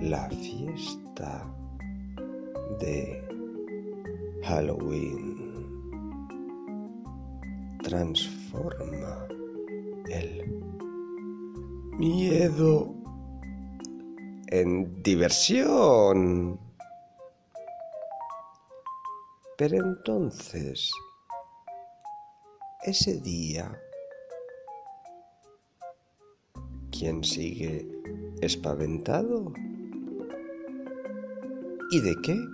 la fiesta de Halloween transforma el miedo en diversión. Pero entonces, ese día, ¿quién sigue espaventado? ¿Y de qué?